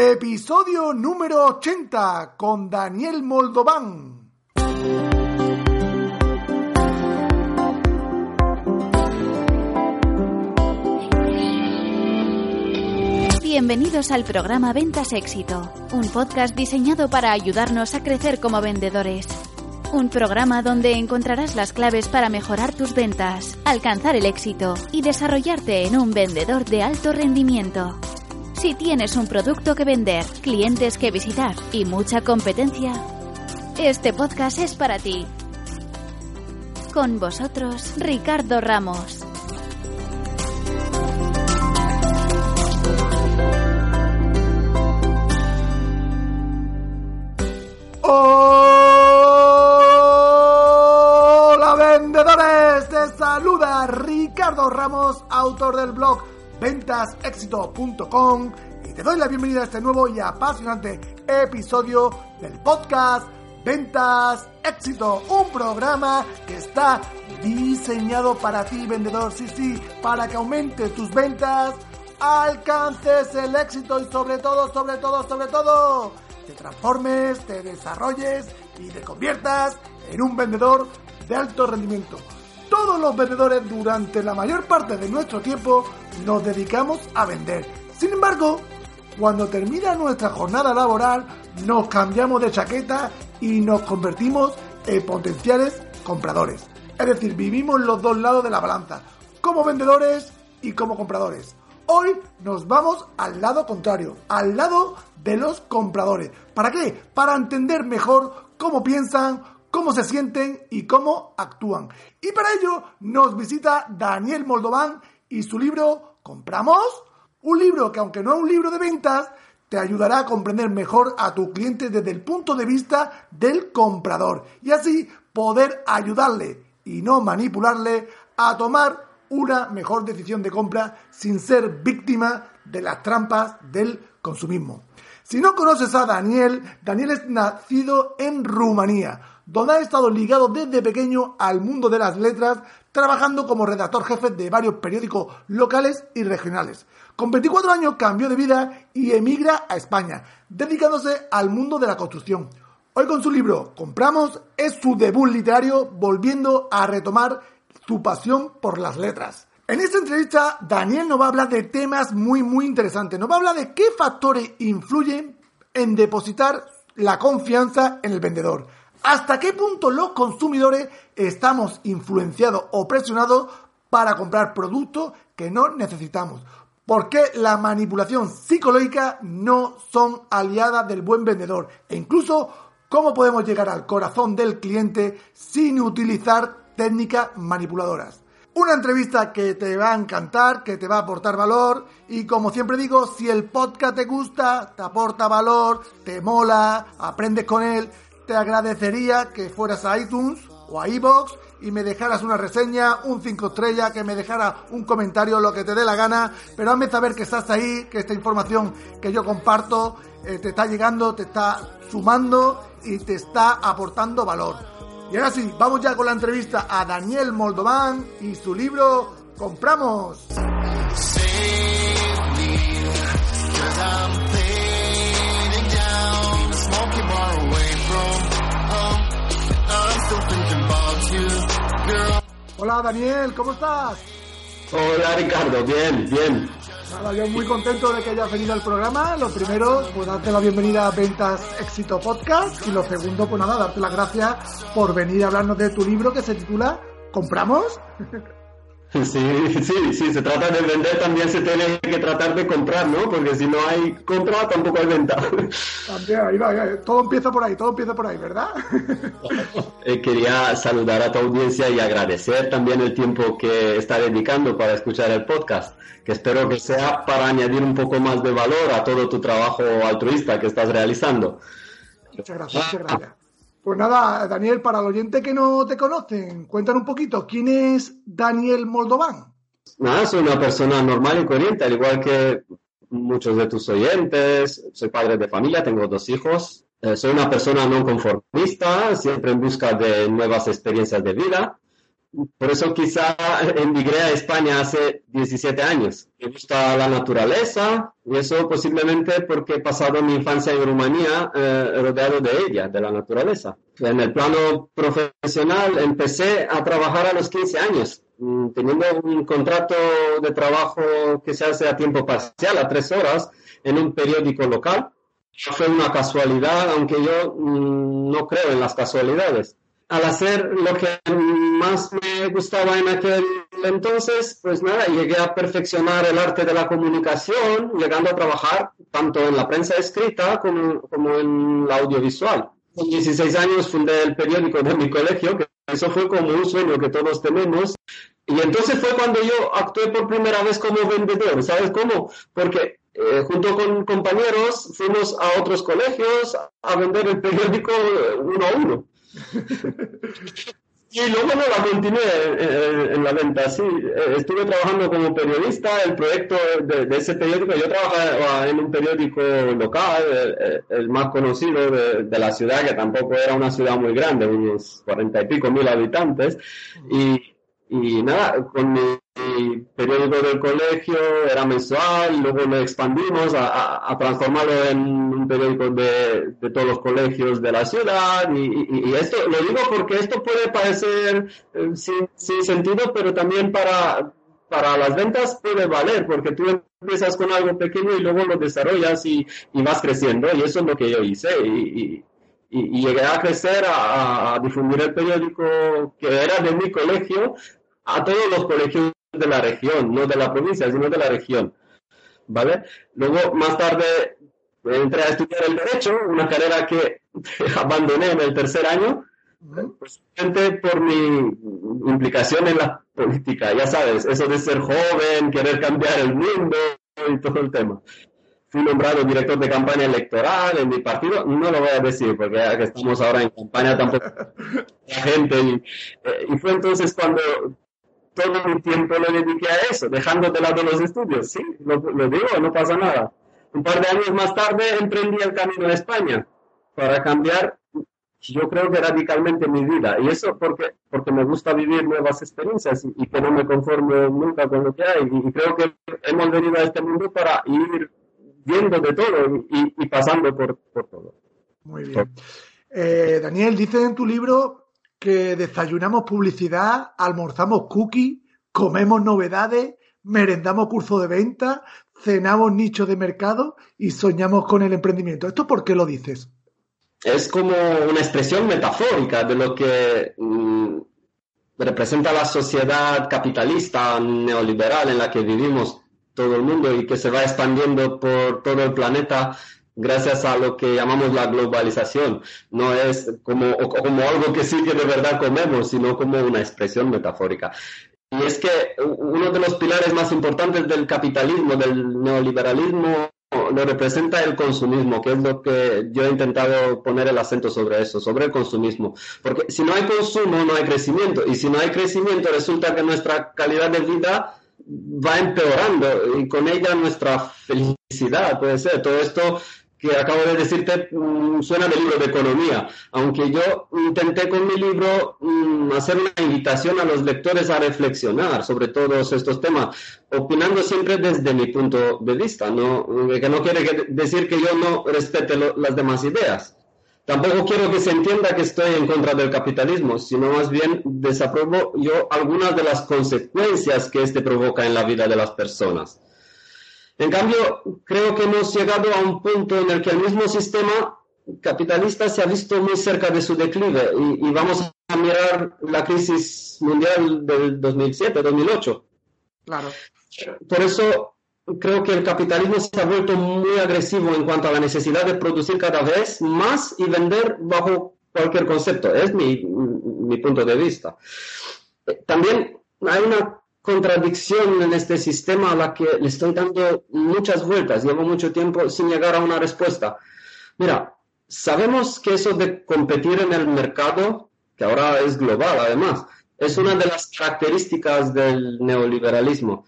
Episodio número 80 con Daniel Moldován. Bienvenidos al programa Ventas Éxito, un podcast diseñado para ayudarnos a crecer como vendedores. Un programa donde encontrarás las claves para mejorar tus ventas, alcanzar el éxito y desarrollarte en un vendedor de alto rendimiento. Si tienes un producto que vender, clientes que visitar y mucha competencia, este podcast es para ti. Con vosotros, Ricardo Ramos. Hola vendedores, te saluda Ricardo Ramos, autor del blog ventasexito.com y te doy la bienvenida a este nuevo y apasionante episodio del podcast Ventas Éxito, un programa que está diseñado para ti vendedor, sí, sí, para que aumentes tus ventas, alcances el éxito y sobre todo, sobre todo, sobre todo, te transformes, te desarrolles y te conviertas en un vendedor de alto rendimiento. Todos los vendedores durante la mayor parte de nuestro tiempo nos dedicamos a vender. Sin embargo, cuando termina nuestra jornada laboral, nos cambiamos de chaqueta y nos convertimos en potenciales compradores. Es decir, vivimos los dos lados de la balanza, como vendedores y como compradores. Hoy nos vamos al lado contrario, al lado de los compradores. ¿Para qué? Para entender mejor cómo piensan, cómo se sienten y cómo actúan. Y para ello nos visita Daniel Moldován y su libro ¿Compramos? Un libro que aunque no es un libro de ventas, te ayudará a comprender mejor a tu cliente desde el punto de vista del comprador y así poder ayudarle y no manipularle a tomar una mejor decisión de compra sin ser víctima de las trampas del consumismo. Si no conoces a Daniel, Daniel es nacido en Rumanía, donde ha estado ligado desde pequeño al mundo de las letras, trabajando como redactor jefe de varios periódicos locales y regionales. Con 24 años cambió de vida y emigra a España, dedicándose al mundo de la construcción. Hoy con su libro Compramos es su debut literario, volviendo a retomar su pasión por las letras. En esta entrevista, Daniel nos va a hablar de temas muy, muy interesantes. Nos va a hablar de qué factores influyen en depositar la confianza en el vendedor. ¿Hasta qué punto los consumidores estamos influenciados o presionados para comprar productos que no necesitamos? ¿Por qué la manipulación psicológica no son aliadas del buen vendedor? E incluso, ¿cómo podemos llegar al corazón del cliente sin utilizar técnicas manipuladoras? Una entrevista que te va a encantar, que te va a aportar valor y como siempre digo, si el podcast te gusta, te aporta valor, te mola, aprendes con él, te agradecería que fueras a iTunes o a iBox y me dejaras una reseña, un 5 estrellas, que me dejara un comentario, lo que te dé la gana, pero hazme saber que estás ahí, que esta información que yo comparto eh, te está llegando, te está sumando y te está aportando valor. Y ahora sí, vamos ya con la entrevista a Daniel Moldován y su libro Compramos. Hola Daniel, ¿cómo estás? Hola Ricardo, bien, bien. Nada, yo muy contento de que hayas venido al programa. Lo primero, pues darte la bienvenida a Ventas Éxito Podcast. Y lo segundo, pues nada, darte las gracias por venir a hablarnos de tu libro que se titula ¿Compramos? Sí, sí, sí, se trata de vender, también se tiene que tratar de comprar, ¿no? Porque si no hay compra, tampoco hay venta. También, ahí va, ahí va. todo empieza por ahí, todo empieza por ahí, ¿verdad? Eh, Quería saludar a tu audiencia y agradecer también el tiempo que está dedicando para escuchar el podcast, que espero que sea para añadir un poco más de valor a todo tu trabajo altruista que estás realizando. Muchas gracias, muchas gracias. Pues nada, Daniel, para el oyente que no te conocen, cuéntanos un poquito, ¿quién es Daniel Moldován? Nada, soy una persona normal y corriente, al igual que muchos de tus oyentes. Soy padre de familia, tengo dos hijos. Eh, soy una persona no conformista, siempre en busca de nuevas experiencias de vida. Por eso quizá emigré a España hace 17 años. Me gusta la naturaleza y eso posiblemente porque he pasado mi infancia en Rumanía eh, rodeado de ella, de la naturaleza. En el plano profesional empecé a trabajar a los 15 años, mm, teniendo un contrato de trabajo que se hace a tiempo parcial, a tres horas, en un periódico local. Fue una casualidad, aunque yo mm, no creo en las casualidades al hacer lo que más me gustaba en aquel entonces, pues nada, llegué a perfeccionar el arte de la comunicación, llegando a trabajar tanto en la prensa escrita como, en la audiovisual. Con 16 años fundé el periódico de mi colegio, que eso fue como un sueño que todos tenemos. Y entonces fue cuando yo actué por primera vez como vendedor. ¿Sabes cómo? Porque eh, junto con compañeros fuimos a otros colegios a vender el periódico uno a uno. Y luego no la continué en, la venta, sí. Eh, estuve trabajando como periodista, el proyecto de, ese periódico, yo trabajaba en un periódico local, el, más conocido de, la ciudad, que tampoco era una ciudad muy grande, unos cuarenta y pico mil habitantes, y, y nada, con mi periódico del colegio era mensual, luego lo expandimos a, transformarlo en un periódico de, todos los colegios de la ciudad. Y, esto lo digo porque esto puede parecer eh, sin, sentido, pero también para, para las ventas puede valer, porque tú empiezas con algo pequeño y luego lo desarrollas y, vas creciendo. Y eso es lo que yo hice. Y, llegué a crecer, a, difundir el periódico que era de mi colegio a todos los colegios de la región, no de la provincia, sino de la región. ¿Vale? Luego, más tarde, entré a estudiar el Derecho, una carrera que abandoné en el tercer año, simplemente por mi implicación en la política, ya sabes, eso de ser joven, querer cambiar el mundo y todo el tema. Fui nombrado director de campaña electoral en mi partido, no lo voy a decir porque ya que estamos ahora en campaña tampoco la gente y, eh, y fue entonces cuando todo mi tiempo lo dediqué a eso, dejando de lado los estudios. Sí, lo, digo, no pasa nada. Un par de años más tarde emprendí el camino a España para cambiar, yo creo que radicalmente mi vida. Y eso porque, porque me gusta vivir nuevas experiencias y, que no me conformo nunca con lo que hay. Y, creo que hemos venido a este mundo para ir viendo de todo y, pasando por, todo. Muy bien. Eh, Daniel, dice en tu libro que desayunamos publicidad, almorzamos cookies, comemos novedades, merendamos curso de venta, cenamos nichos de mercado y soñamos con el emprendimiento. ¿Esto por qué lo dices? Es como una expresión metafórica de lo que mm, representa la sociedad capitalista neoliberal en la que vivimos todo el mundo y que se va expandiendo por todo el planeta gracias a lo que llamamos la globalización. No es como, como algo que sí que de verdad comemos, sino como una expresión metafórica. Y es que uno de los pilares más importantes del capitalismo, del neoliberalismo, lo representa el consumismo, que es lo que yo he intentado poner el acento sobre eso, sobre el consumismo. Porque si no hay consumo, no hay crecimiento. Y si no hay crecimiento, resulta que nuestra calidad de vida va empeorando y con ella nuestra felicidad, puede ser. Todo esto que acabo de decirte mm, suena de libro de economía, aunque yo intenté con mi libro mm, hacer una invitación a los lectores a reflexionar sobre todos estos temas, opinando siempre desde mi punto de vista, ¿no? que no quiere decir que yo no respete las demás ideas. Tampoco quiero que se entienda que estoy en contra del capitalismo, sino más bien desapruebo yo algunas de las consecuencias que este provoca en la vida de las personas. En cambio, creo que hemos llegado a un punto en el que el mismo sistema capitalista se ha visto muy cerca de su declive y, vamos a mirar la crisis mundial del 2007-2008. Claro. Por eso creo que el capitalismo se ha vuelto muy agresivo en cuanto a la necesidad de producir cada vez más y vender bajo cualquier concepto. Es mi, mi punto de vista. También hay una contradicción en este sistema a la que le estoy dando muchas vueltas, llevo mucho tiempo sin llegar a una respuesta. Mira, sabemos que eso de competir en el mercado, que ahora es global además, es una de las características del neoliberalismo.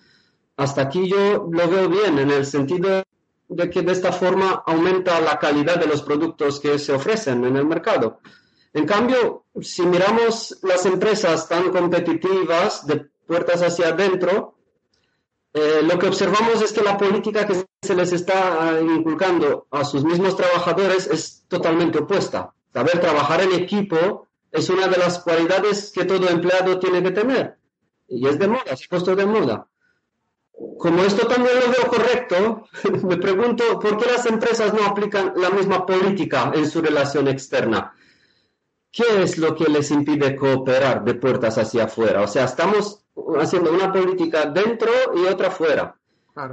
Hasta aquí yo lo veo bien en el sentido de que de esta forma aumenta la calidad de los productos que se ofrecen en el mercado. En cambio, si miramos las empresas tan competitivas de puertas hacia adentro, eh, lo que observamos es que la política que se les está ah, inculcando a sus mismos trabajadores es totalmente opuesta. Saber trabajar en equipo es una de las cualidades que todo empleado tiene que tener. Y es de moda, ha puesto de moda. Como esto también lo veo correcto, me pregunto por qué las empresas no aplican la misma política en su relación externa. ¿Qué es lo que les impide cooperar de puertas hacia afuera? O sea, estamos haciendo una política dentro y otra fuera.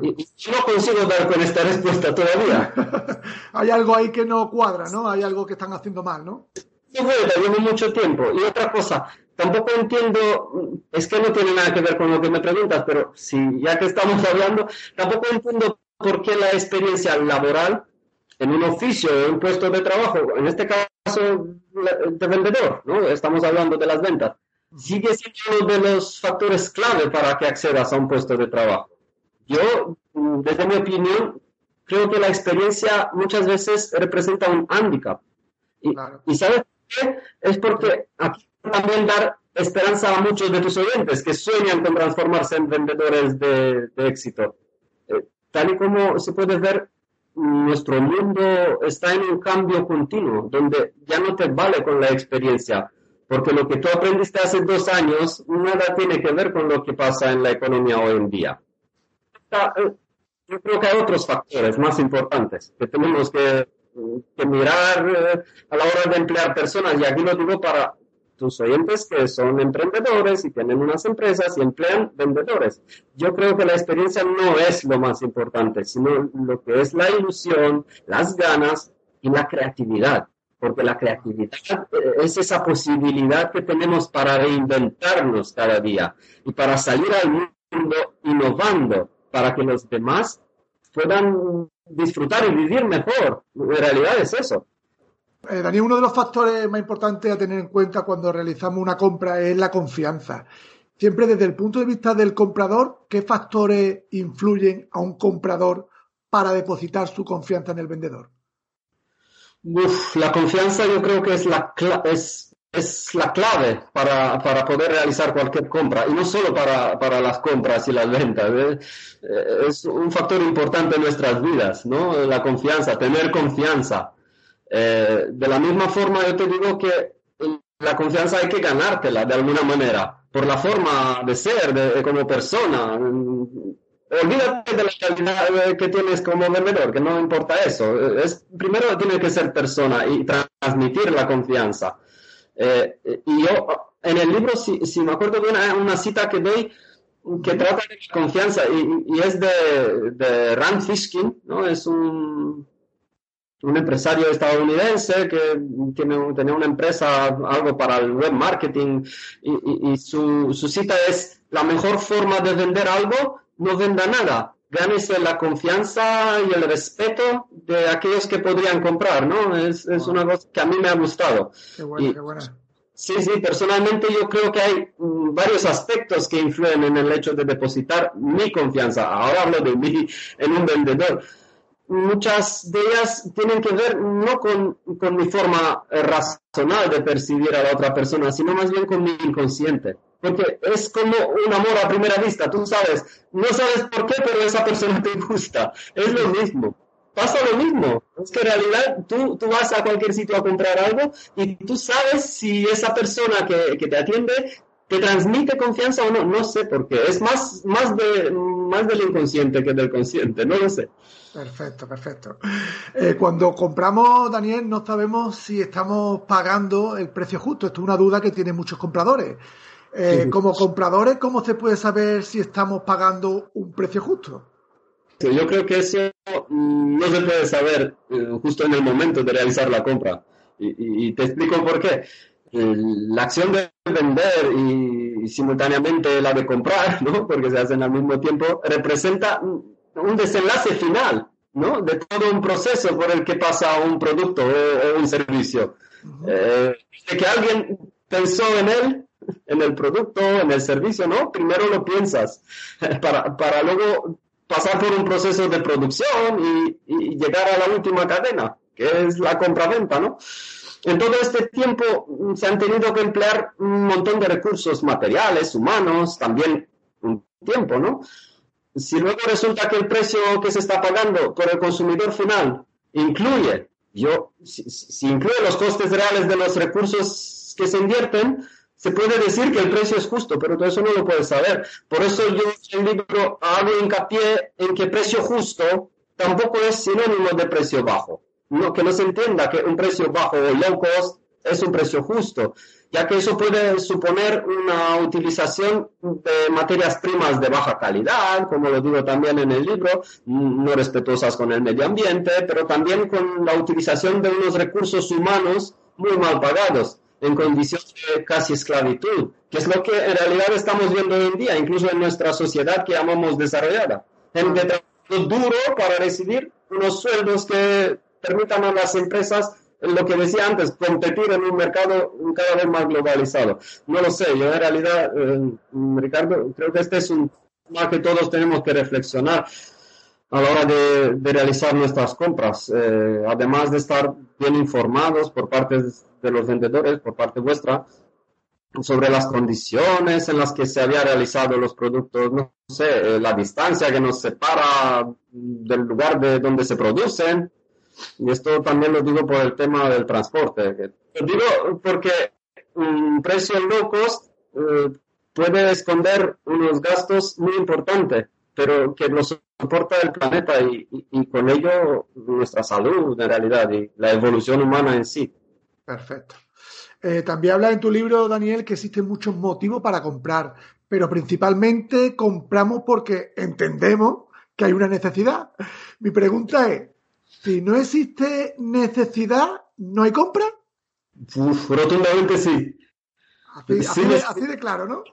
Y, yo no consigo dar con esta respuesta todavía. Hay algo ahí que no cuadra, ¿no? Hay algo que están haciendo mal, ¿no? Sí, llevo mucho tiempo. Y otra cosa, tampoco entiendo, es que no tiene nada que ver con lo que me preguntas, pero si ya que estamos hablando, tampoco entiendo por qué la experiencia laboral en un oficio, en un puesto de trabajo, en este caso de vendedor, ¿no? Estamos hablando de las ventas, sigue siendo uno de los factores clave para que accedas a un puesto de trabajo. Yo, desde mi opinión, creo que la experiencia muchas veces representa un hándicap. Y, y ¿sabes qué? Es porque aquí también dar esperanza a muchos de tus oyentes que sueñan con transformarse en vendedores de, éxito. Eh, tal y como se puede ver, nuestro mundo está en un cambio continuo, donde ya no te vale con la experiencia, porque lo que tú aprendiste hace dos años nada tiene que ver con lo que pasa en la economía hoy en día. Eh, yo creo que hay otros factores más importantes que tenemos que, que mirar eh, a la hora de emplear personas, y aquí lo digo para tus oyentes que son emprendedores y tienen unas empresas y emplean vendedores. Yo creo que la experiencia no es lo más importante, sino lo que es la ilusión, las ganas y la creatividad. Porque la creatividad eh, es esa posibilidad que tenemos para reinventarnos cada día y para salir al mundo innovando para que los demás puedan disfrutar y vivir mejor. En realidad es eso. Eh, Daniel, uno de los factores más importantes a tener en cuenta cuando realizamos una compra es la confianza. Siempre desde el punto de vista del comprador, ¿qué factores influyen a un comprador para depositar su confianza en el vendedor? La confianza yo creo que es la, es, es la clave para, poder realizar cualquier compra y no solo para, las compras y las ventas. ¿eh? Eh, es un factor importante en nuestras vidas, ¿no? La confianza, tener confianza. Eh, de la misma forma, yo te digo que la confianza hay que ganártela de alguna manera, por la forma de ser, de, como persona. Olvídate de la calidad que tienes como vendedor, que no importa eso. Es, primero tiene que ser persona y transmitir la confianza. Eh, y yo, en el libro, si, si me acuerdo bien, hay una cita que doy que trata de confianza y, y es de, de Rand Fishkin, ¿no? Es un un empresario estadounidense que tiene, tenía una empresa, algo para el web marketing, y, su, cita es, la mejor forma de vender algo, no venda nada, gánese la confianza y el respeto de aquellos que podrían comprar, ¿no? Es, una cosa que a mí me ha gustado. Qué buena, qué buena. Sí, sí, personalmente yo creo que hay mm, varios aspectos que influyen en el hecho de depositar mi confianza. Ahora hablo de mí en un vendedor muchas de ellas tienen que ver no con, mi forma eh, racional de percibir a la otra persona, sino más bien con mi inconsciente. Porque es como un amor a primera vista, tú sabes, no sabes por qué, pero esa persona te gusta. Es lo mismo. Pasa lo mismo. Es que en realidad tú, tú vas a cualquier sitio a comprar algo y tú sabes si esa persona que, que te atiende te transmite confianza o no, no sé por qué. Es más, más, de, más del inconsciente que del consciente, no lo sé. Perfecto, perfecto. Eh, cuando compramos, Daniel, no sabemos si estamos pagando el precio justo. Esto es una duda que tienen muchos compradores. Eh, como compradores, ¿cómo se puede saber si estamos pagando un precio justo? Yo creo que eso mm, no se puede saber eh, justo en el momento de realizar la compra. y te explico por qué la acción de vender y, simultáneamente la de comprar, ¿no? porque se hacen al mismo tiempo, representa un desenlace final ¿no? de todo un proceso por el que pasa un producto o, un servicio. Eh, de que alguien pensó en él, en el producto, en el servicio, ¿no? Primero lo piensas para, para luego pasar por un proceso de producción y, y llegar a la última cadena, que es la compraventa, ¿no? en todo este tiempo mm, se han tenido que emplear un montón de recursos materiales, humanos, también un tiempo, ¿no? Si luego resulta que el precio que se está pagando por el consumidor final incluye, yo, si, incluye los costes reales de los recursos que se invierten, se puede decir que el precio es justo, pero todo eso no lo puedes saber. Por eso yo en el libro hago hincapié en que precio justo tampoco es sinónimo de precio bajo. No, que no se entienda que un precio bajo o low cost es un precio justo, ya que eso puede suponer una utilización de materias primas de baja calidad, como lo digo también en el libro, no respetuosas con el medio ambiente, pero también con la utilización de unos recursos humanos muy mal pagados en condiciones de casi esclavitud, que es lo que en realidad estamos viendo hoy en día, incluso en nuestra sociedad que llamamos desarrollada. Gente trabajando duro para recibir unos sueldos que permitan a las empresas, lo que decía antes, competir en un mercado cada vez más globalizado. No lo sé, yo en realidad, eh, Ricardo, creo que este es un tema que todos tenemos que reflexionar a la hora de, realizar nuestras compras, eh, además de estar bien informados por parte de los vendedores, por parte vuestra, sobre las condiciones en las que se había realizado los productos, no sé, eh, la distancia que nos separa del lugar de donde se producen. Y esto también lo digo por el tema del transporte. Lo digo porque un precio low cost eh, puede esconder unos gastos muy importantes pero que nos soporta el planeta y, con ello nuestra salud en realidad y la evolución humana en sí. Perfecto. Eh, también habla en tu libro, Daniel, que existen muchos motivos para comprar, pero principalmente compramos porque entendemos que hay una necesidad. Mi pregunta es, si no existe necesidad, ¿no hay compra? Uf, rotundamente sí. así de claro, ¿no?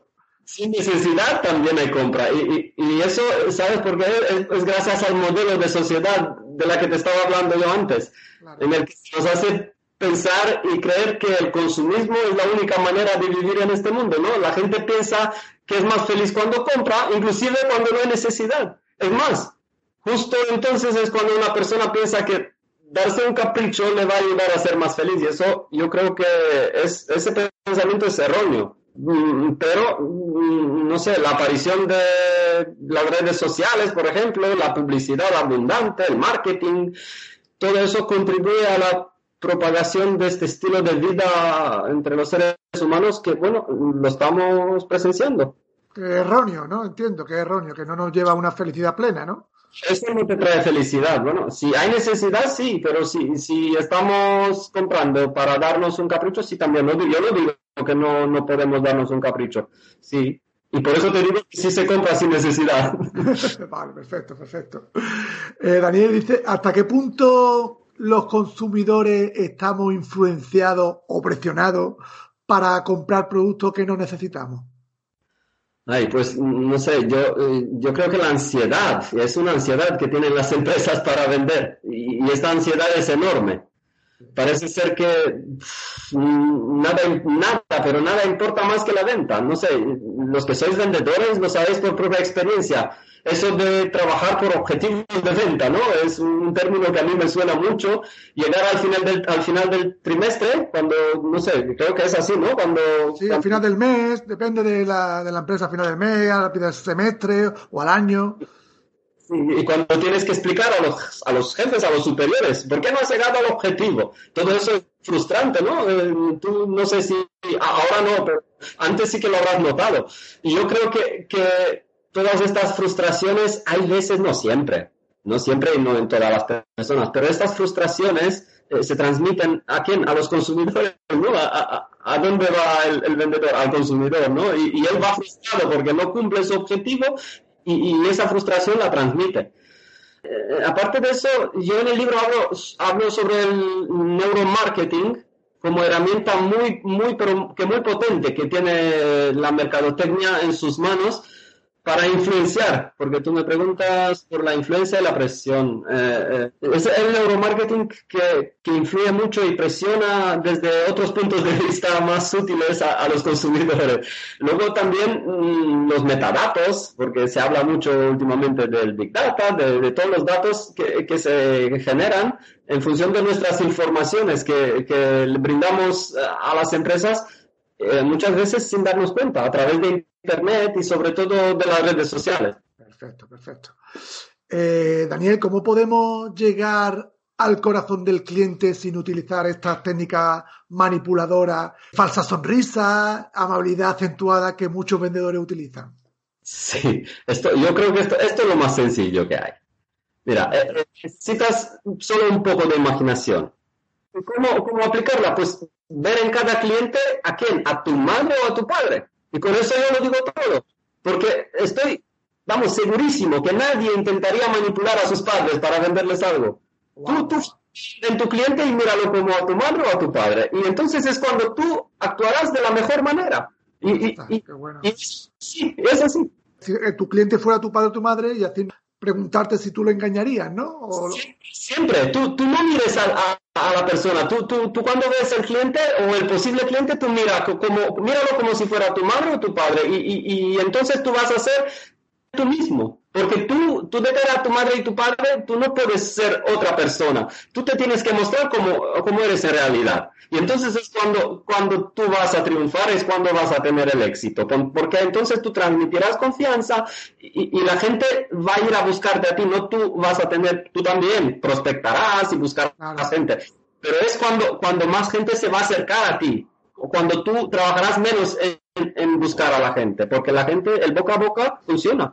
sin necesidad también hay compra. Y, y, eso, ¿sabes por qué? Es, gracias al modelo de sociedad de la que te estaba hablando yo antes, en el que nos hace pensar y creer que el consumismo es la única manera de vivir en este mundo, ¿no? La gente piensa que es más feliz cuando compra, inclusive cuando no hay necesidad. Es más, justo entonces es cuando una persona piensa que darse un capricho le va a ayudar a ser más feliz y eso yo creo que es, ese pensamiento es erróneo. Mm, pero, mm, no sé, la aparición de las redes sociales, por ejemplo, la publicidad abundante, el marketing, todo eso contribuye a la propagación de este estilo de vida entre los seres humanos que, bueno, lo estamos presenciando. Erróneo, ¿no? Entiendo que es erróneo, que no nos lleva a una felicidad plena, ¿no? Eso no te trae felicidad. Bueno, si hay necesidad, sí, pero si, si estamos comprando para darnos un capricho, sí también. yo no digo que no, no podemos darnos un capricho. Sí. Y por eso te digo que sí se compra sin necesidad. vale, perfecto, perfecto. Eh, Daniel dice, ¿hasta qué punto los consumidores estamos influenciados o presionados para comprar productos que no necesitamos? Ay, pues no sé, yo, eh, yo creo que la ansiedad es una ansiedad que tienen las empresas para vender y, esta ansiedad es enorme. Parece ser que nada, nada, pero nada importa más que la venta. No sé, los que sois vendedores lo sabéis por propia experiencia eso de trabajar por objetivos de venta, ¿no? Es un término que a mí me suena mucho. Llegar al final del, al final del trimestre, cuando, no sé, creo que es así, ¿no? Cuando... Sí, al final del mes, depende de la, de la empresa, al final del mes, al final del semestre o al año. y cuando tienes que explicar a los, a los jefes, a los superiores, ¿por qué no has llegado al objetivo? Todo eso es frustrante, ¿no? Eh, tú no sé si ahora no, pero antes sí que lo habrás notado. Y yo creo que, que todas estas frustraciones, hay veces, no siempre, no siempre y no en todas las personas, pero estas frustraciones eh, se transmiten a quién, a los consumidores, ¿no? A, dónde va el, vendedor, al consumidor, ¿no? Y, él va frustrado porque no cumple su objetivo y, esa frustración la transmite. Eh, aparte de eso, yo en el libro hablo, hablo sobre el neuromarketing como herramienta muy, muy, que muy potente que tiene la mercadotecnia en sus manos para influenciar, porque tú me preguntas por la influencia y la presión. Eh, eh, es el neuromarketing que, que, influye mucho y presiona desde otros puntos de vista más útiles a, los consumidores. Luego también mm, los metadatos, porque se habla mucho últimamente del Big Data, de, todos los datos que, que, se generan en función de nuestras informaciones que, que brindamos a las empresas eh, muchas veces sin darnos cuenta, a través de Internet y sobre todo de las redes sociales. Perfecto, perfecto. Eh, Daniel, ¿cómo podemos llegar al corazón del cliente sin utilizar estas técnicas manipuladoras, falsa sonrisa, amabilidad acentuada que muchos vendedores utilizan? Sí, esto, yo creo que esto, esto es lo más sencillo que hay. Mira, eh, necesitas solo un poco de imaginación. ¿Cómo, ¿Cómo aplicarla? Pues ver en cada cliente a quién, a tu madre o a tu padre. Y con eso yo lo digo todo, porque estoy, vamos, segurísimo que nadie intentaría manipular a sus padres para venderles algo. Tú, tú, en tu cliente y míralo como a tu madre o a tu padre. Y entonces es cuando tú actuarás de la mejor manera. Y, y, y, sí, es así. Si eh, tu cliente fuera tu padre o tu madre y así preguntarte si tú lo engañarías, ¿no? Siempre, Tú, tú no mires a, la persona, tú, tú, tú, cuando ves el cliente o el posible cliente, tú mira, como, míralo como si fuera tu madre o tu padre y, y, y entonces tú vas a ser tú mismo. Porque tú, tú de cara a tu madre y tu padre, tú no puedes ser otra persona. Tú te tienes que mostrar como, como eres en realidad. Y entonces es cuando, cuando tú vas a triunfar, es cuando vas a tener el éxito. Porque entonces tú transmitirás confianza y, y la gente va a ir a buscarte a ti, no tú vas a tener, tú también prospectarás y buscarás a gente. Pero es cuando, cuando más gente se va a acercar a ti. O cuando tú trabajarás menos en, en buscar a la gente. Porque la gente, el boca a boca funciona.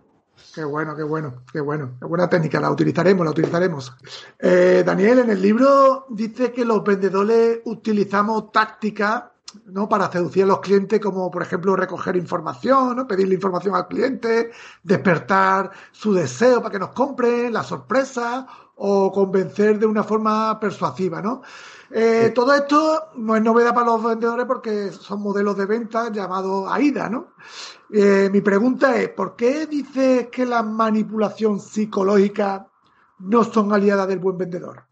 Qué bueno, qué bueno, qué bueno. Qué buena técnica, la utilizaremos, la utilizaremos. Eh, Daniel, en el libro dice que los vendedores utilizamos tácticas ¿no? para seducir a los clientes, como por ejemplo recoger información, ¿no? pedirle información al cliente, despertar su deseo para que nos compren, la sorpresa o convencer de una forma persuasiva, ¿no? Eh, todo esto no es novedad para los vendedores porque son modelos de venta llamados AIDA, ¿no? Eh, mi pregunta es, ¿por qué dices que la manipulación psicológica no son aliadas del buen vendedor?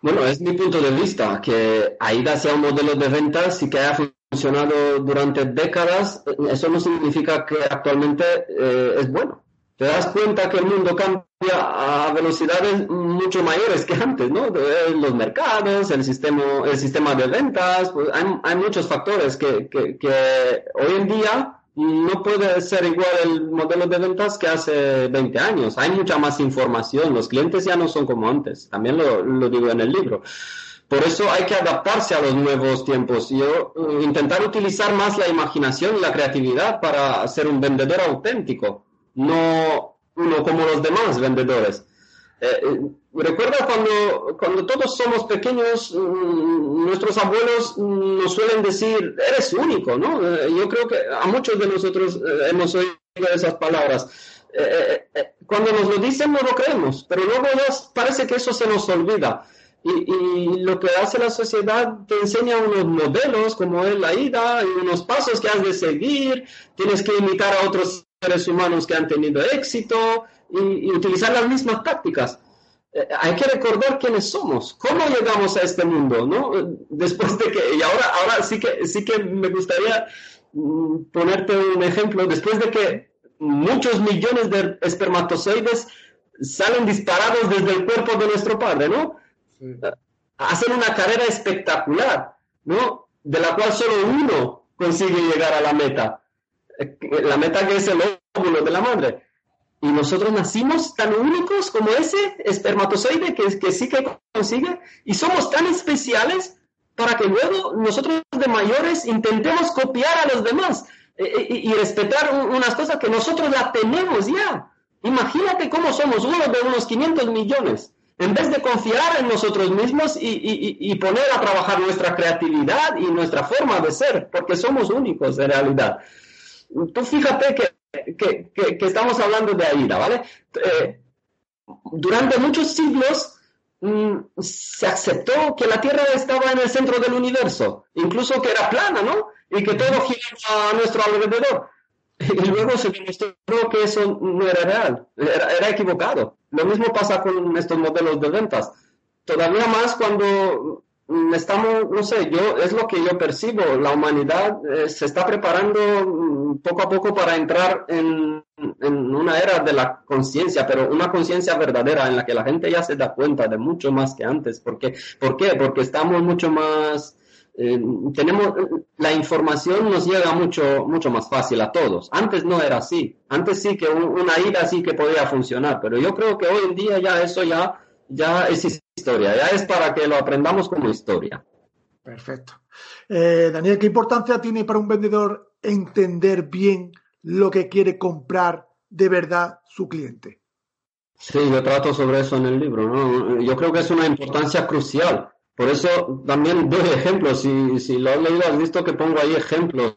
Bueno, es mi punto de vista, que AIDA sea un modelo de ventas y que haya funcionado durante décadas, eso no significa que actualmente eh, es bueno te das cuenta que el mundo cambia a velocidades mucho mayores que antes, ¿no? Los mercados, el sistema, el sistema de ventas, pues hay, muchos factores que, que, que, hoy en día no puede ser igual el modelo de ventas que hace 20 años. Hay mucha más información, los clientes ya no son como antes, también lo, lo digo en el libro. Por eso hay que adaptarse a los nuevos tiempos y eh, intentar utilizar más la imaginación y la creatividad para ser un vendedor auténtico no uno como los demás vendedores. Eh, eh, recuerda cuando, cuando todos somos pequeños, mm, nuestros abuelos nos suelen decir, eres único, ¿no? Eh, yo creo que a muchos de nosotros hemos oído esas palabras. cuando nos lo dicen no lo creemos, pero luego nos parece que eso se nos olvida. Y, lo que hace la sociedad te enseña unos modelos como es la ida y unos pasos que has de seguir, tienes que imitar a otros seres humanos que han tenido éxito y, utilizar las mismas tácticas. Eh, hay que recordar quiénes somos, cómo llegamos a este mundo, ¿no? Después de que, y ahora, ahora sí que, sí que me gustaría mm, ponerte un ejemplo, después de que muchos millones de espermatozoides salen disparados desde el cuerpo de nuestro padre, ¿no? Hacen una carrera espectacular, ¿no? De la cual solo uno consigue llegar a la meta la meta que es el óvulo de la madre. Y nosotros nacimos tan únicos como ese espermatozoide que, que sí que consigue y somos tan especiales para que luego nosotros de mayores intentemos copiar a los demás eh, eh, y, respetar unas cosas que nosotros la tenemos ya. Imagínate cómo somos uno de unos 500 millones. En vez de confiar en nosotros mismos y, y, y, poner a trabajar nuestra creatividad y nuestra forma de ser, porque somos únicos en realidad tú fíjate que, estamos hablando de Aida, ¿vale? Eh, durante muchos siglos mm, se aceptó que la Tierra estaba en el centro del universo, incluso que era plana, ¿no? Y que todo giraba a nuestro alrededor. Y luego se demostró que eso no era real, era, equivocado. Lo mismo pasa con estos modelos de ventas. Todavía más cuando estamos, no sé, yo es lo que yo percibo, la humanidad eh, se está preparando mm, poco a poco para entrar en, en una era de la conciencia, pero una conciencia verdadera en la que la gente ya se da cuenta de mucho más que antes. ¿Por qué? ¿Por qué? Porque estamos mucho más eh, tenemos la información nos llega mucho mucho más fácil a todos. Antes no era así. Antes sí que una ida sí que podía funcionar, pero yo creo que hoy en día ya eso ya ya es historia, ya es para que lo aprendamos como historia. Perfecto. Eh, Daniel, ¿qué importancia tiene para un vendedor entender bien lo que quiere comprar de verdad su cliente? Sí, yo trato sobre eso en el libro. ¿no? Yo creo que es una importancia crucial por eso también doy ejemplos. Si, si lo has leído, has visto que pongo ahí ejemplos.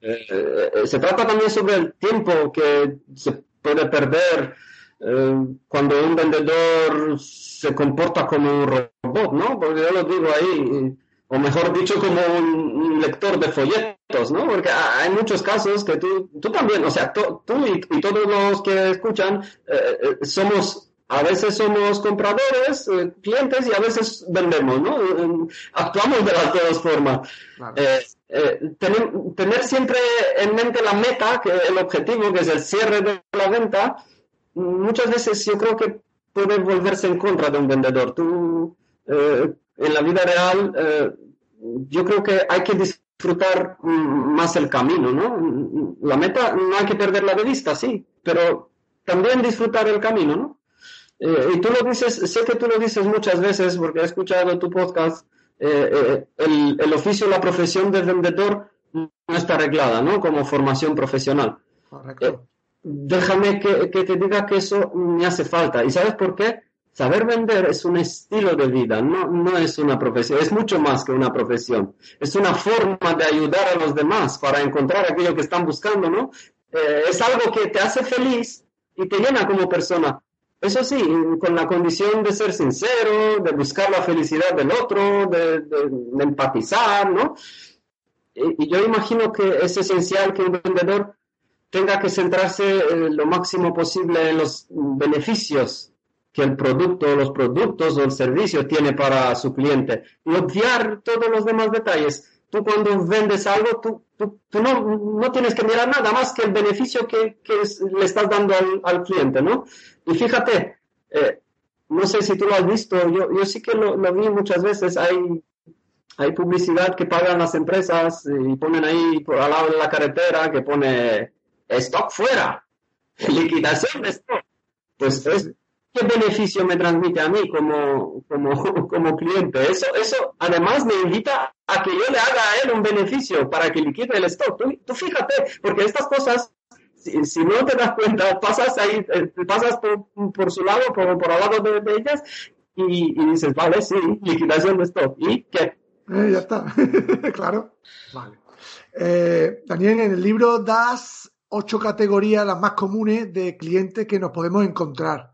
Eh, eh, se trata también sobre el tiempo que se puede perder eh, cuando un vendedor se comporta como un robot, ¿no? Porque yo lo digo ahí, o mejor dicho, como un, lector de folletos, ¿no? Porque hay muchos casos que tú, tú también, o sea, tú y, y, todos los que escuchan somos a veces somos compradores, eh, clientes y a veces vendemos, ¿no? Actuamos de las dos formas. Eh, eh, tener, siempre en mente la meta, que el objetivo, que es el cierre de la venta, muchas veces yo creo que puede volverse en contra de un vendedor. Tú, en la vida real, yo creo que hay que disfrutar mm, más el camino, ¿no? La meta no hay que perderla de vista, sí, pero también disfrutar el camino, ¿no? Eh, y tú lo dices, sé que tú lo dices muchas veces porque he escuchado tu podcast, eh, eh, el, el, oficio, la profesión de vendedor no está arreglada, ¿no? Como formación profesional. Correcto. Déjame que, que, te diga que eso me hace falta. ¿Y sabes por qué? Saber vender es un estilo de vida, no, no es una profesión, es mucho más que una profesión. Es una forma de ayudar a los demás para encontrar aquello que están buscando, ¿no? es algo que te hace feliz y te llena como persona. Eso sí, con la condición de ser sincero, de buscar la felicidad del otro, de, empatizar, ¿no? Y, yo imagino que es esencial que un vendedor tenga que centrarse eh, lo máximo posible en los beneficios que el producto, los productos o el servicio tiene para su cliente. Y obviar todos los demás detalles. Tú cuando vendes algo, tú, tú, no, tienes que mirar nada más que el beneficio que, le estás dando al, cliente, ¿no? Y fíjate, eh, no sé si tú lo has visto, yo, yo sí que lo, vi muchas veces, hay, hay publicidad que pagan las empresas y ponen ahí por al lado de la carretera que pone stock fuera, liquidación de stock. Pues es, ¿qué beneficio me transmite a mí como, como, como cliente? Eso, eso además me invita a que yo le haga a él un beneficio para que liquide el stock. Tú, fíjate, porque estas cosas, si, no te das cuenta, pasas ahí, eh, pasas por, su lado, por, por al lado de, ellas y, dices, vale, sí, liquidación de stock. ¿Y qué? Eh, ya está, claro. Vale. Eh, Daniel, en el libro das ocho categorías, las más comunes, de clientes que nos podemos encontrar.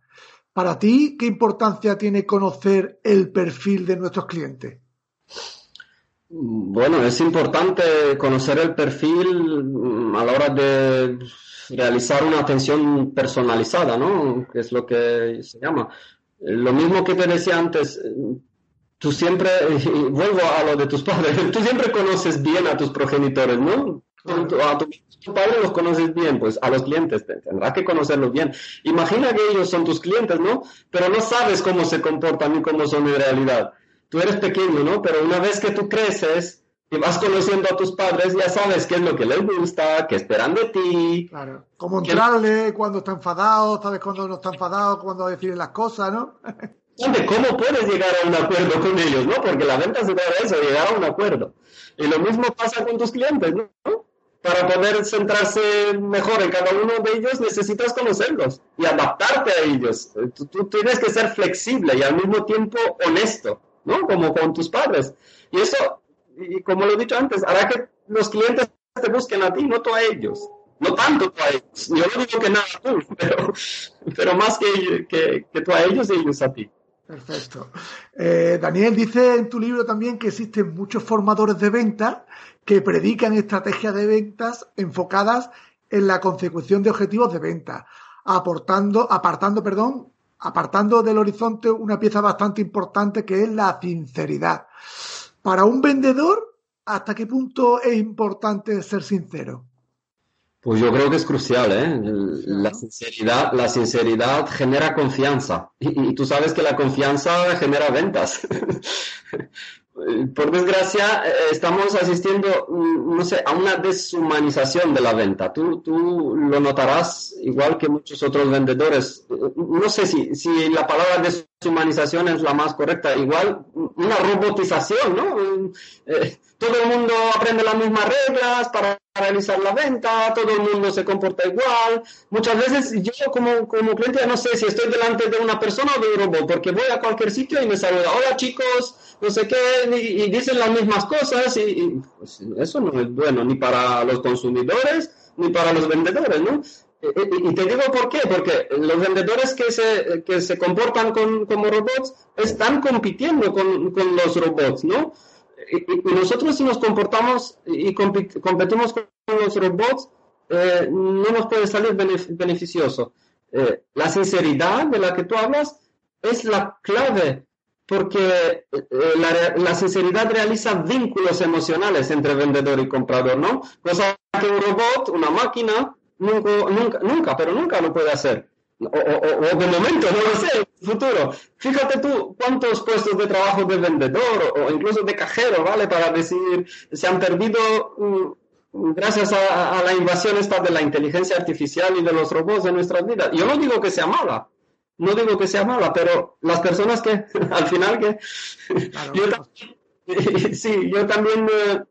Para ti, ¿qué importancia tiene conocer el perfil de nuestros clientes? Bueno, es importante conocer el perfil mm, a la hora de realizar una atención personalizada, ¿no? Que es lo que se llama. Lo mismo que te decía antes, tú siempre, vuelvo a lo de tus padres, tú siempre conoces bien a tus progenitores, ¿no? A tu, padre los conoces bien, pues a los clientes tendrás que conocerlos bien. Imagina que ellos son tus clientes, ¿no? Pero no sabes cómo se comportan ni cómo son en realidad. Tú eres pequeño, ¿no? Pero una vez que tú creces y vas conociendo a tus padres, ya sabes qué es lo que les gusta, qué esperan de ti. Claro. Cómo entrarle, cuando está enfadado, sabes cuándo no está enfadado, cuándo deciden las cosas, ¿no? ¿Cómo puedes llegar a un acuerdo con ellos, no? Porque la venta se trata de eso, llegar a un acuerdo. Y lo mismo pasa con tus clientes, ¿no? Para poder centrarse mejor en cada uno de ellos, necesitas conocerlos y adaptarte a ellos. Tú, tienes que ser flexible y al mismo tiempo honesto, ¿no? Como con tus padres. Y eso, y como lo he dicho antes, hará que los clientes te busquen a ti, no tú a ellos. No tanto tú a ellos. Yo no digo que nada tú, pero, pero más que, que, que tú a ellos y ellos a ti. Perfecto. Eh, Daniel dice en tu libro también que existen muchos formadores de venta que predican estrategias de ventas enfocadas en la consecución de objetivos de venta, aportando, apartando, perdón, apartando del horizonte una pieza bastante importante que es la sinceridad. Para un vendedor, ¿hasta qué punto es importante ser sincero? Pues yo creo que es crucial, ¿eh? La sinceridad, la sinceridad genera confianza. Y, tú sabes que la confianza genera ventas. Por desgracia, eh, estamos asistiendo, mm, no sé, a una deshumanización de la venta. Tú, tú lo notarás igual que muchos otros vendedores. No sé si, si la palabra deshumanización es la más correcta. Igual una robotización, ¿no? Eh, todo el mundo aprende las mismas reglas para realizar la venta, todo el mundo se comporta igual. Muchas veces yo como, como cliente no sé si estoy delante de una persona o de un robot, porque voy a cualquier sitio y me saluda, hola chicos, no sé qué, y, dicen las mismas cosas, y, pues, eso no es bueno ni para los consumidores ni para los vendedores, ¿no? Y, te digo por qué, porque los vendedores que se, que se comportan como robots están compitiendo con, con los robots, ¿no? y, nosotros si nos comportamos y competimos con los robots, eh, no nos puede salir beneficioso. Eh, la sinceridad de la que tú hablas es la clave, porque eh, la, sinceridad realiza vínculos emocionales entre vendedor y comprador, ¿no? Cosa que un robot, una máquina, nunca, nunca, nunca pero nunca lo puede hacer o, o, de momento, no lo sé, futuro. Fíjate tú cuántos puestos de trabajo de vendedor o, incluso de cajero, ¿vale? Para decir, se han perdido mm, gracias a, la invasión esta de la inteligencia artificial y de los robots en nuestras vidas. Yo no digo que sea mala, no digo que sea mala, pero las personas que al final que... sí, yo también... Eh,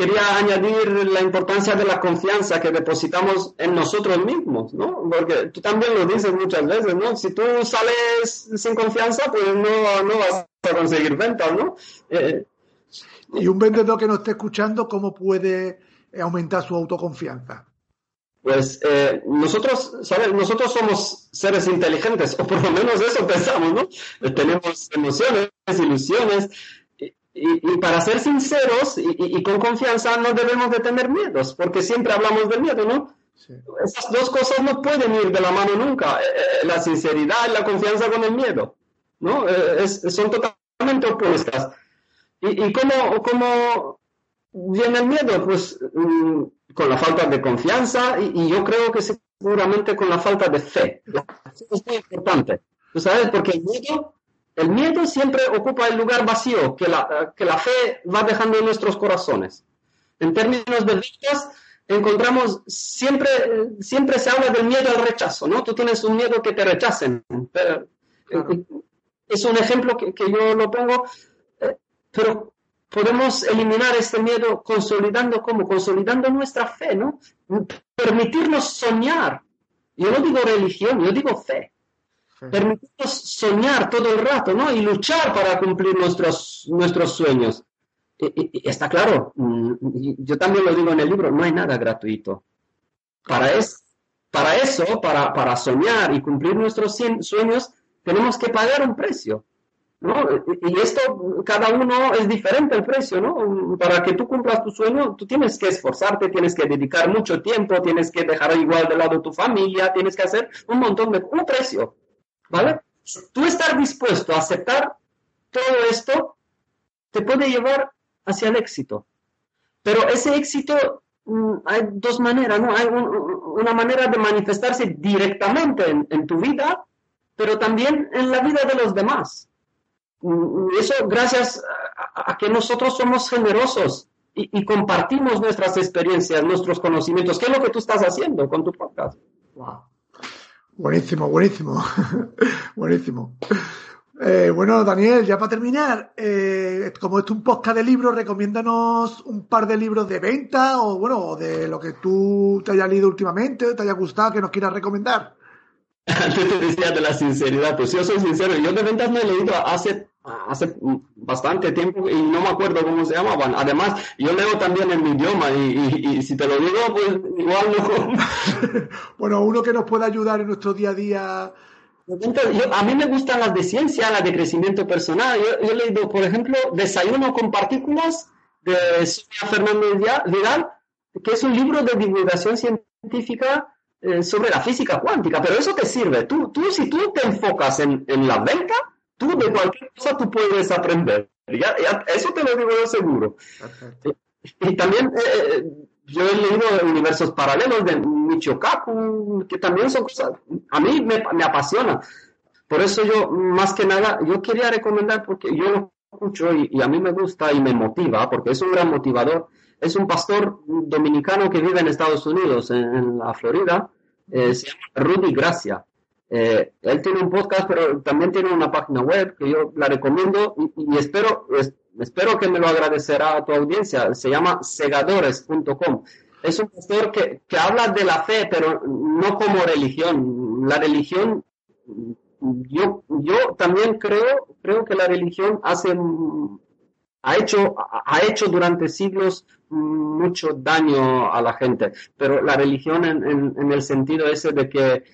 quería añadir la importancia de la confianza que depositamos en nosotros mismos, ¿no? Porque tú también lo dices muchas veces, ¿no? Si tú sales sin confianza, pues no, no vas a conseguir ventas, ¿no? Eh, y un vendedor que no esté escuchando, ¿cómo puede aumentar su autoconfianza? Pues eh, nosotros, ¿sabes? Nosotros somos seres inteligentes, o por lo menos eso pensamos, ¿no? Tenemos emociones, ilusiones, y, para ser sinceros y, con confianza no debemos de tener miedos, porque siempre hablamos del miedo, ¿no? Esas dos cosas no pueden ir de la mano nunca, eh, eh, la sinceridad y la confianza con el miedo, ¿no? Eh, son totalmente opuestas. ¿Y, cómo, cómo, viene el miedo? Pues mm, con la falta de confianza y, yo creo que seguramente con la falta de fe. es muy importante, ¿tú sabes? Porque el miedo el miedo siempre ocupa el lugar vacío que la, que la fe va dejando en nuestros corazones. En términos de ventas, encontramos siempre, siempre se habla del miedo al rechazo, ¿no? Tú tienes un miedo que te rechacen. Es un ejemplo que, yo lo pongo, eh, pero podemos eliminar este miedo consolidando ¿cómo? Consolidando nuestra fe, ¿no? Permitirnos soñar. Yo no digo religión, yo digo fe permitirnos soñar todo el rato, ¿no? Y luchar para cumplir nuestros, nuestros sueños. Y, está claro, mm, yo también lo digo en el libro, no hay nada gratuito. Para, es, para eso, para, para soñar y cumplir nuestros sueños, tenemos que pagar un precio. ¿No? Y esto, cada uno es diferente el precio, ¿no? Para que tú cumplas tu sueño, tú tienes que esforzarte, tienes que dedicar mucho tiempo, tienes que dejar igual de lado tu familia, tienes que hacer un montón de... un precio. ¿Vale? Tú estar dispuesto a aceptar todo esto te puede llevar hacia el éxito. Pero ese éxito mm, hay dos maneras, ¿no? Hay una manera de manifestarse directamente en, tu vida, pero también en la vida de los demás. Eso gracias a, que nosotros somos generosos y, compartimos nuestras experiencias, nuestros conocimientos. ¿Qué es lo que tú estás haciendo con tu podcast? Wow. Buenísimo, buenísimo. buenísimo. Eh, bueno, Daniel, ya para terminar, eh, como esto es un podcast de libros, recomiéndanos un par de libros de venta o, bueno, de lo que tú te hayas leído últimamente, te haya gustado, que nos quieras recomendar. Antes te decía de la sinceridad, pues yo soy sincero, yo de ventas me he leído hace hace bastante tiempo y no me acuerdo cómo se llamaban. Además, yo leo también en mi idioma y, si te lo digo, pues igual no. bueno, uno que nos pueda ayudar en nuestro día a día. a mí me gustan las de ciencia, las de crecimiento personal. Yo, he leído, por ejemplo, Desayuno con partículas de Sonia Fernández Vidal, que es un libro de divulgación científica eh, sobre la física cuántica, pero eso te sirve. Tú, tú si tú te enfocas en, en la venta, tú de cualquier cosa tú puedes aprender. Ya, eso te lo digo yo seguro. Y, también eh, yo he leído universos paralelos de Michio Kaku, que también son cosas, a mí me, me apasiona. Por eso yo, más que nada, yo quería recomendar, porque yo lo escucho y, a mí me gusta y me motiva, porque es un gran motivador. Es un pastor dominicano que vive en Estados Unidos, en, la Florida, eh, se llama Rudy Gracia. Eh, él tiene un podcast, pero también tiene una página web que yo la recomiendo y, espero, espero que me lo agradecerá a tu audiencia. Se llama segadores.com. Es un pastor que, que habla de la fe, pero no como religión. La religión yo, yo también creo, creo que la religión hace, ha hecho, ha hecho durante siglos mucho daño a la gente, pero la religión en, en, el sentido ese de que,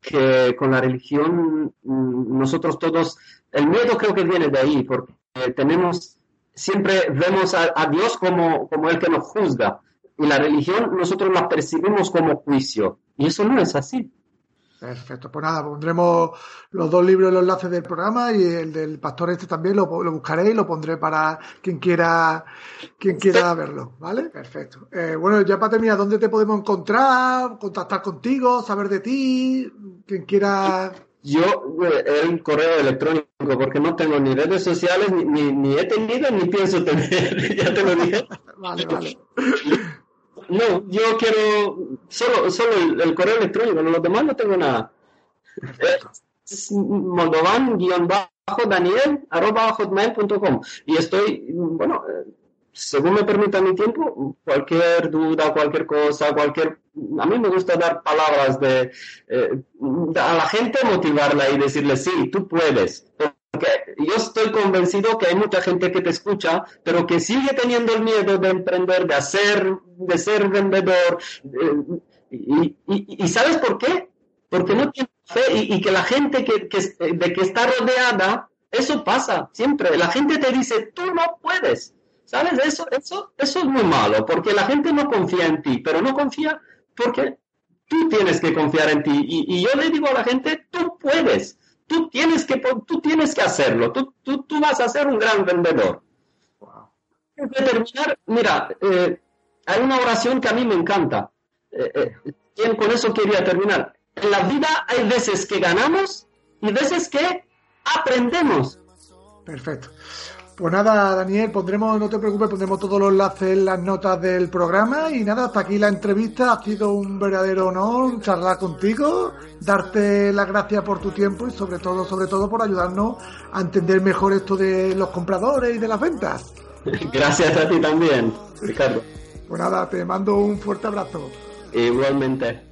que con la religión nosotros todos, el miedo creo que viene de ahí, porque tenemos, siempre vemos a, a Dios como, como el que nos juzga, y la religión nosotros la percibimos como juicio, y eso no es así. Perfecto, pues nada, pondremos los dos libros en los enlaces del programa y el del pastor este también lo, buscaré y lo pondré para quien quiera quien quiera verlo, ¿vale? Perfecto. Eh, bueno, ya para terminar, ¿dónde te podemos encontrar, contactar contigo, saber de ti, quien quiera... Yo, el correo electrónico, porque no tengo ni redes sociales, ni, ni he tenido, ni pienso tener, ya te lo dije. vale, vale. No, yo quiero solo, solo el, correo electrónico, no, los demás no tengo nada. Es moldovan-daniel hotmail.com y estoy, bueno, según me permita mi tiempo, cualquier duda, cualquier cosa, cualquier... A mí me gusta dar palabras de... Eh, a la gente motivarla y decirle, sí, tú puedes yo estoy convencido que hay mucha gente que te escucha, pero que sigue teniendo el miedo de emprender, de hacer, de ser vendedor. Y, ¿sabes por qué? Porque no tiene fe y, que la gente que, de que está rodeada, eso pasa siempre. La gente te dice, tú no puedes. ¿Sabes? Eso, eso, eso es muy malo, porque la gente no confía en ti, pero no confía porque tú tienes que confiar en ti. y yo le digo a la gente, tú puedes tú tienes que, tú tienes que hacerlo, tú, tú, tú vas a ser un gran vendedor. terminar, mira, eh, hay una oración que a mí me encanta. Eh, eh, con eso quería terminar. En la vida hay veces que ganamos y veces que aprendemos. Perfecto. Pues nada, Daniel, pondremos, no te preocupes, pondremos todos los enlaces en las notas del programa y nada, hasta aquí la entrevista. Ha sido un verdadero honor charlar contigo, darte las gracias por tu tiempo y sobre todo, sobre todo por ayudarnos a entender mejor esto de los compradores y de las ventas. Gracias a ti también, Ricardo. Pues nada, te mando un fuerte abrazo. Igualmente.